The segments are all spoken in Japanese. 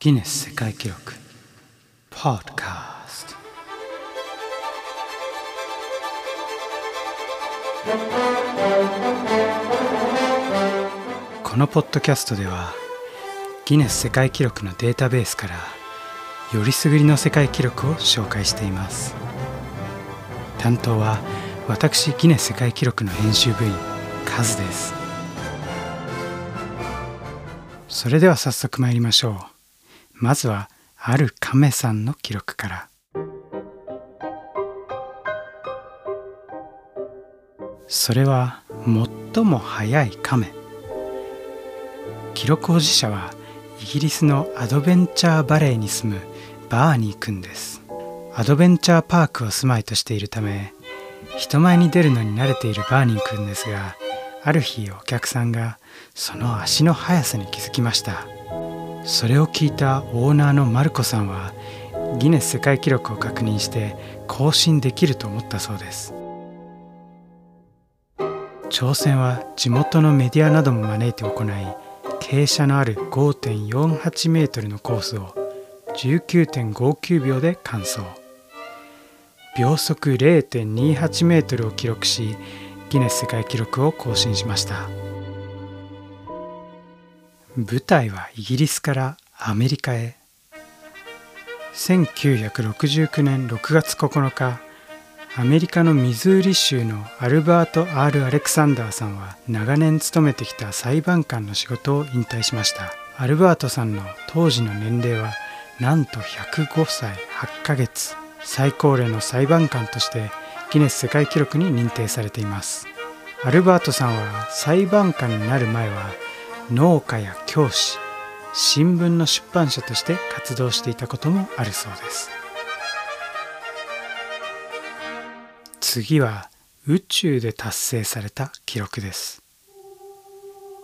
ギネス世界記録。ポッドカストこのポッドキャストではギネス世界記録のデータベースからよりすぐりの世界記録を紹介しています。担当は私ギネス世界記録の編集部員カズです。それでは早速参りましょう。まずはある亀さんの記録から。それは最も速い亀。記録保持者はイギリスのアドベンチャーバレーに住むバーニー君です。アドベンチャーパークを住まいとしているため人前に出るのに慣れているバーニー君ですがある日お客さんがその足の速さに気づきました。それを聞いたオーナーのマルコさんはギネス世界記録を確認して更新できると思ったそうです。挑戦は地元のメディアなども招いて行い傾斜のある5.48メートルのコースを19.59秒で完走。秒速0.28メートルを記録しギネス世界記録を更新しました。舞台はイギリスからアメリカへ。1969年6月9日アメリカのミズーリ州のアルバート・ R・ アレクサンダーさんは長年勤めてきた裁判官の仕事を引退しました。アルバートさんの当時の年齢はなんと105歳8ヶ月。最高齢の裁判官としてギネス世界記録に認定されています。アルバートさんは裁判官になる前は農家や教師新聞の出版社として活動していたこともあるそうです。次は宇宙で達成された記録です。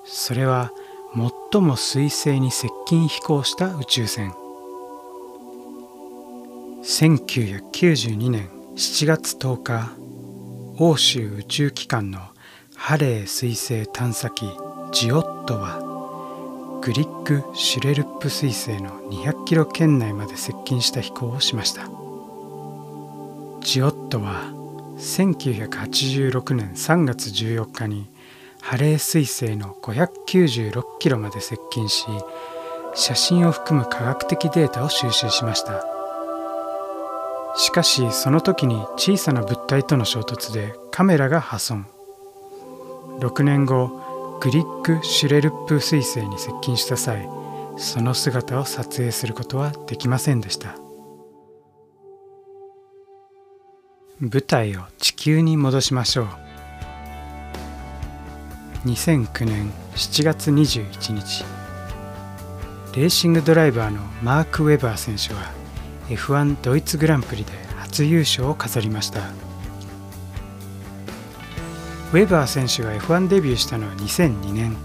それは最も彗星に接近飛行した宇宙船。1992年7月10日欧州宇宙機関のハレー彗星探査機ジオットはグリッグ・シュレルップ彗星の200キロ圏内まで接近した飛行をしました。ジオットは1986年3月14日にハレー彗星の596キロまで接近し写真を含む科学的データを収集しました。しかしその時に小さな物体との衝突でカメラが破損。6年後グリッグ・シュレルップ彗星に接近した際その姿を撮影することはできませんでした。舞台を地球に戻しましょう。2009年7月21日レーシングドライバーのマーク・ウェバー選手は F1 ドイツグランプリで初優勝を飾りました。ウェバー選手が F1 デビューしたのは2002年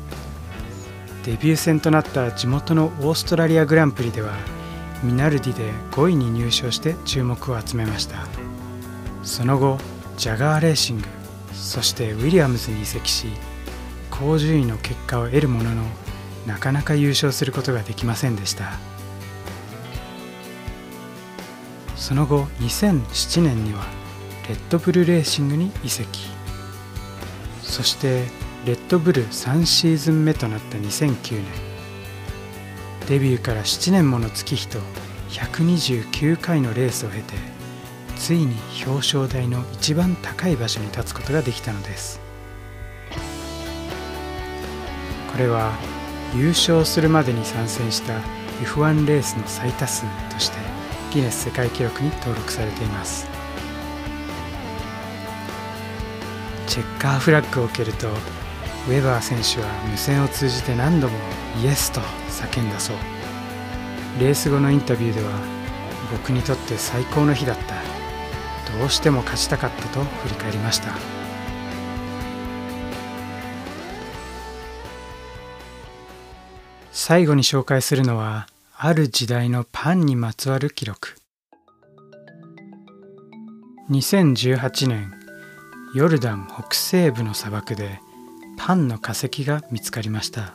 デビュー戦となった地元のオーストラリアグランプリではミナルディで5位に入賞して注目を集めました。その後ジャガーレーシングそしてウィリアムズに移籍し高順位の結果を得るもののなかなか優勝することができませんでした。その後2007年にはレッドブルレーシングに移籍。そしてレッドブル3シーズン目となった2009年。デビューから7年もの月日と129回のレースを経てついに表彰台の一番高い場所に立つことができたのです。これは優勝するまでに参戦した F1 レースの最多数としてギネス世界記録に登録されています。チェッカーフラッグを受けるとウェバー選手は無線を通じて何度もイエスと叫んだそう。レース後のインタビューでは僕にとって最高の日だったどうしても勝ちたかったと振り返りました。最後に紹介するのはある時代のパンにまつわる記録。2018年ヨルダン北西部の砂漠でパンの化石が見つかりました。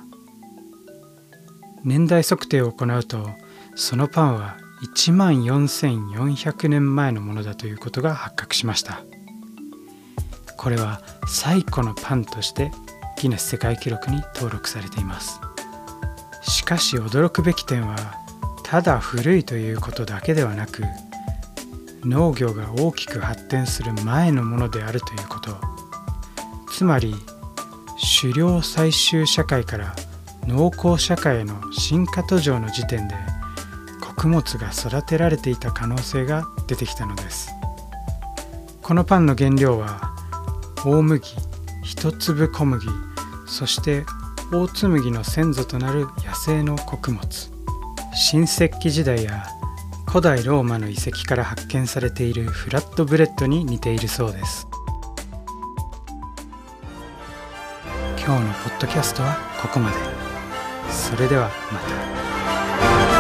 年代測定を行うとそのパンは1万4400年前のものだということが発覚しました。これは最古のパンとしてギネス世界記録に登録されています。しかし驚くべき点はただ古いということだけではなく農業が大きく発展する前のものであるということ。つまり狩猟採集社会から農耕社会への進化途上の時点で穀物が育てられていた可能性が出てきたのです。このパンの原料は大麦一粒小麦そして大麦の先祖となる野生の穀物。新石器時代や古代ローマの遺跡から発見されているフラットブレッドに似ているそうです今日のポッドキャストはここまでそれではまた。